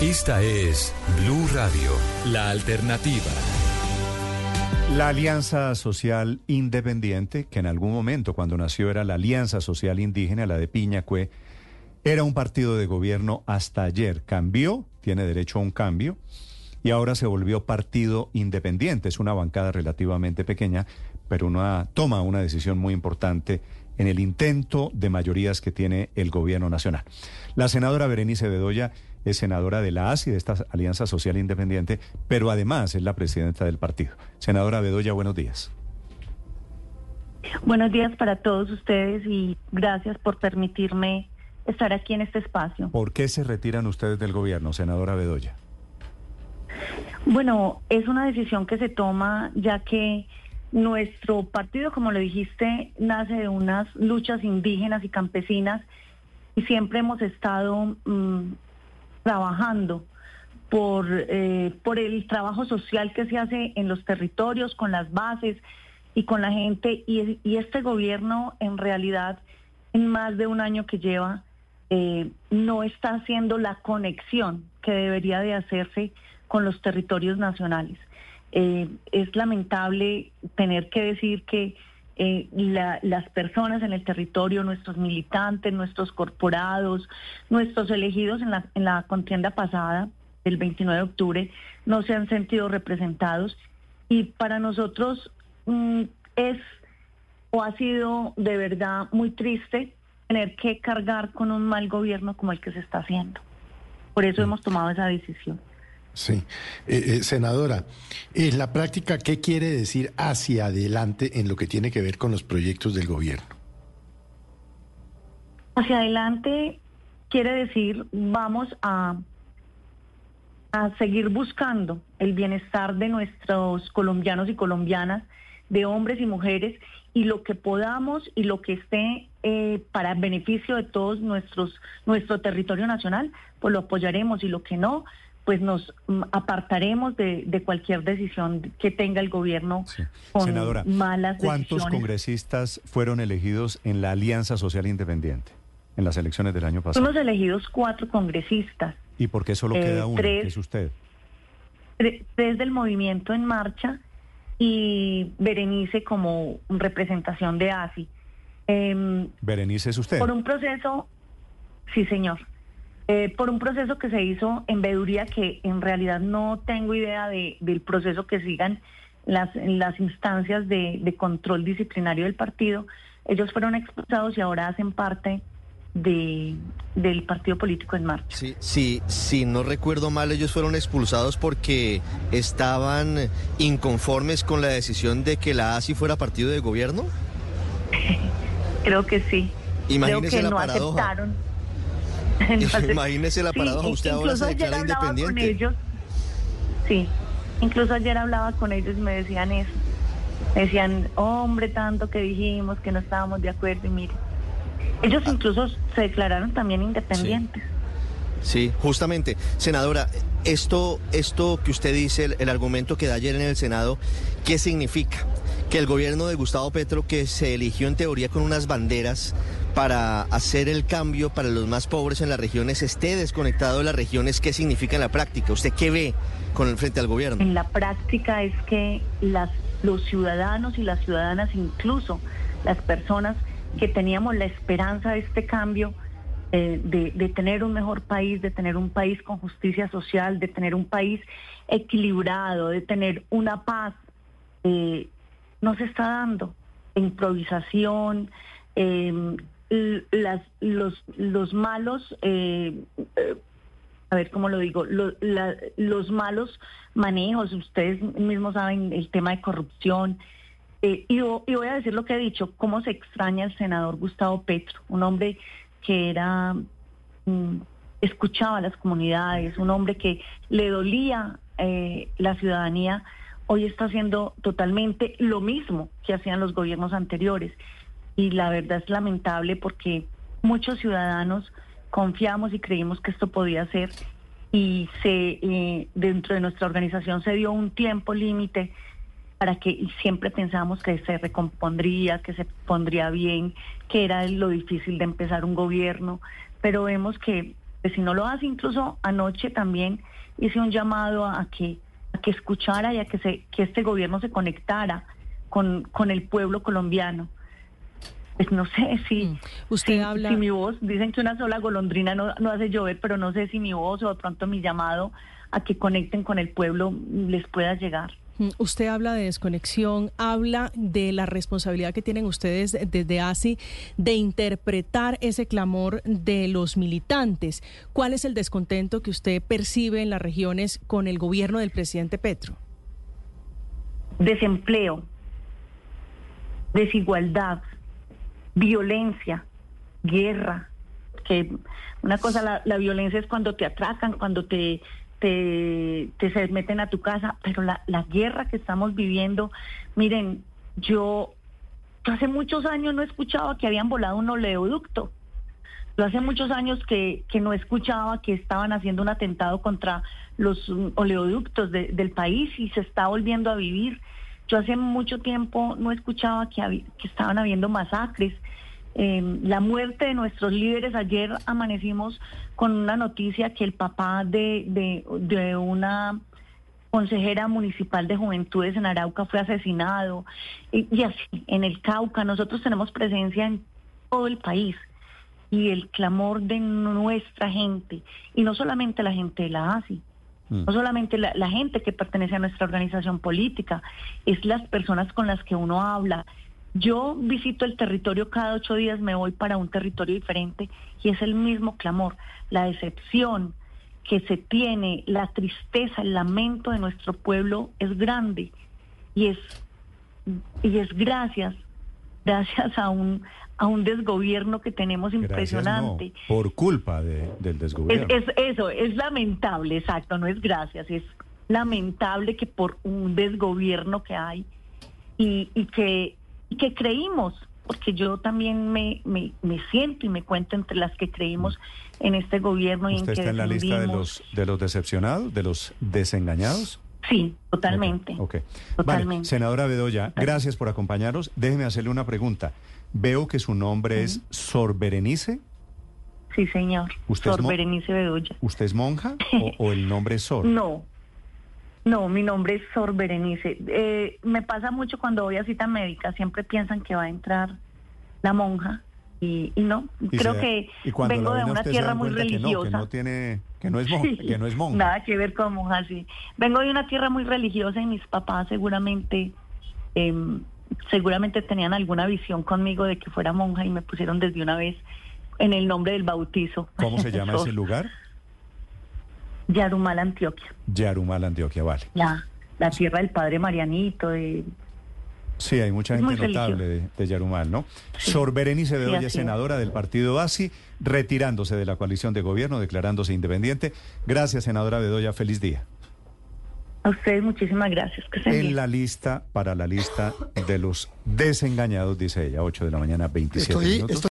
Esta es Blue Radio, la alternativa. La Alianza Social Independiente, que en algún momento cuando nació era la Alianza Social Indígena, la de Piñacue, era un partido de gobierno hasta ayer. Cambió, tiene derecho a un cambio, y ahora se volvió partido independiente. Es una bancada relativamente pequeña, pero una, toma una decisión muy importante en el intento de mayorías que tiene el gobierno nacional. La senadora Berenice Bedoya es senadora de la ASI, de esta Alianza Social Independiente, pero además es la presidenta del partido. Senadora Bedoya, buenos días. Buenos días para todos ustedes y gracias por permitirme estar aquí en este espacio. ¿Por qué se retiran ustedes del gobierno, senadora Bedoya? Bueno, es una decisión que se toma ya que nuestro partido, como lo dijiste, nace de unas luchas indígenas y campesinas y siempre hemos estado mm, trabajando por, eh, por el trabajo social que se hace en los territorios, con las bases y con la gente. Y, este gobierno, en realidad, en más de un año que lleva, eh, no está haciendo la conexión que debería de hacerse con los territorios nacionales. Eh, es lamentable tener que decir que eh, las personas en el territorio, nuestros militantes, nuestros corporados, nuestros elegidos en la, en la contienda pasada, del 29 de octubre, no se han sentido representados. Y para nosotros mm, es o ha sido de verdad muy triste tener que cargar con un mal gobierno como el que se está haciendo. Por eso hemos tomado esa decisión. Sí. Eh, eh, senadora, en la práctica, ¿qué quiere decir hacia adelante en lo que tiene que ver con los proyectos del gobierno? Hacia adelante quiere decir vamos a, a seguir buscando el bienestar de nuestros colombianos y colombianas, de hombres y mujeres, y lo que podamos y lo que esté eh, para beneficio de todos nuestros nuestro territorio nacional, pues lo apoyaremos y lo que no, pues nos mm, apartaremos de, cualquier decisión que tenga el gobierno con Senadora, malas ¿Cuántos congresistas fueron elegidos en la Alianza Social Independiente en las elecciones del año pasado? Fuimos elegidos cuatro congresistas. ¿Y por qué solo queda eh, uno, que es usted? Tres, del movimiento en marcha y Berenice como representación de ASI. Em, ¿Berenice es usted? Por un proceso, sí señor. Eh, por un proceso que se hizo en Veduría que en realidad no tengo idea del proceso que sigan las, las instancias de, control disciplinario del partido. Ellos fueron expulsados y ahora hacen parte de, del partido político en marcha. Sí, sí, sí, no recuerdo mal, ellos fueron expulsados porque estaban inconformes con la decisión de que la ASI fuera partido de gobierno. Creo que sí. Imagínese Creo que la no paradoja. aceptaron Imagínese la paradoja, usted ahora se declara independiente. ellos, sí, incluso ayer hablaba con ellos y me decían eso. Me decían, hombre, tanto que dijimos que no estábamos de acuerdo y mire. Ellos ah. incluso se declararon también independientes. Sí. justamente. Senadora, esto, esto que usted dice, el, el, argumento que da ayer en el Senado, ¿qué significa? Que el gobierno de Gustavo Petro, que se eligió en teoría con unas banderas, para hacer el cambio para los más pobres en las regiones esté desconectado de las regiones, ¿qué significa en la práctica? ¿Usted qué ve con el frente al gobierno? En la práctica es que las, los ciudadanos y las ciudadanas, incluso las personas que teníamos la esperanza de este cambio, eh, de, tener un mejor país, de tener un país con justicia social, de tener un país equilibrado, de tener una paz, eh, no se está dando. Improvisación, eh, las, los, los malos, eh, eh, a ver cómo lo digo, los malos manejos, ustedes mismos saben el tema de corrupción. Eh, y, voy a decir lo que he dicho, cómo se extraña el senador Gustavo Petro, un hombre que era, mm, escuchaba a las comunidades, un hombre que le dolía la ciudadanía, hoy está haciendo totalmente lo mismo que hacían los gobiernos anteriores y la verdad es lamentable porque muchos ciudadanos confiamos y creímos que esto podía ser y se eh, dentro de nuestra organización se dio un tiempo límite para que siempre pensábamos que se recompondría, que se pondría bien, que era lo difícil de empezar un gobierno, pero vemos que si no lo hace, incluso anoche también hice un llamado a, que a que escuchara y a que se que este gobierno se conectara con, con el pueblo colombiano. Pues no sé si, Mm. Usted si, habla- si mi voz, dicen que una sola golondrina no, no hace llover, pero no sé si mi voz o de pronto mi llamado a que conecten con el pueblo les pueda llegar. Mm, Usted habla de desconexión, habla de la responsabilidad que tienen ustedes desde ASI de interpretar ese clamor de los militantes. ¿Cuál es el descontento que usted percibe en las regiones con el gobierno del presidente Petro? desempleo, desigualdad, violencia, guerra. Que una cosa, la, la violencia es cuando te atracan, cuando te, te, se meten a tu casa, pero la, la guerra que estamos viviendo, miren, yo, yo hace muchos años no escuchaba que habían volado un oleoducto. Yo hace muchos años que, que no escuchaba que estaban haciendo un atentado contra los mm, oleoductos de- del país y se está volviendo a vivir. Yo hace mucho tiempo no escuchaba que, que estaban habiendo masacres. Eh, la muerte de nuestros líderes. Ayer amanecimos con una noticia que el papá de una consejera municipal de juventudes en Arauca fue asesinado. Y, y así, en el Cauca, nosotros tenemos presencia en todo el país y el clamor de nuestra gente, y no solamente la gente de la ASI, Mm. no solamente la, la gente que pertenece a nuestra organización política, es las personas con las que uno habla. Yo visito el territorio cada ocho días, me voy para un territorio diferente y es el mismo clamor, la decepción que se tiene, la tristeza, el lamento de nuestro pueblo es grande y es y es gracias, gracias a un a un desgobierno que tenemos Gracias, impresionante. no, por culpa de- del Es, desgobierno. es eso, es lamentable, exacto, no es gracias, es lamentable que por un desgobierno que hay y, y que, y que creímos, porque yo también me, me, me siento y me cuento entre las que creímos en este gobierno y en ¿Usted que está en la lista de los, de los decepcionados, de los desengañados? Sí, totalmente. Ok. Totalmente. Vale, senadora Bedoya, gracias por acompañarnos. Déjeme hacerle una pregunta. Veo que su nombre es Sor Berenice. Sí, señor. ¿Usted Sor Berenice Bedoya. ¿Usted es monja o, o el nombre es Sor? No, no, mi nombre es Sor Berenice. Eh, me pasa mucho cuando voy a cita médica, siempre piensan que va a entrar la monja y, y no, Y creo que y vengo de una tierra muy cuenta que no, religiosa. Que no, tiene, que no es monja, Sí, que no es monja. Nada que ver con monja, sí. Vengo de una tierra muy religiosa y mis papás seguramente, em, seguramente tenían alguna visión conmigo de que fuera monja y me pusieron desde una vez en el nombre del bautizo. ¿Cómo se llama ese lugar? Yarumal, Antioquia. Yarumal, Antioquia, vale. La, la tierra del padre Marianito, de Sí, hay mucha Es gente notable de, de Yarumal, ¿no? Sí. Sor Berenice Sí, Bedoya, es. senadora del partido ASI, retirándose de la coalición de gobierno, declarándose independiente. Gracias, senadora Bedoya, feliz día. A ustedes muchísimas gracias. Que En bien. la lista, para la lista de los desengañados, dice ella, 8 de la mañana, 27 Estoy- minutos.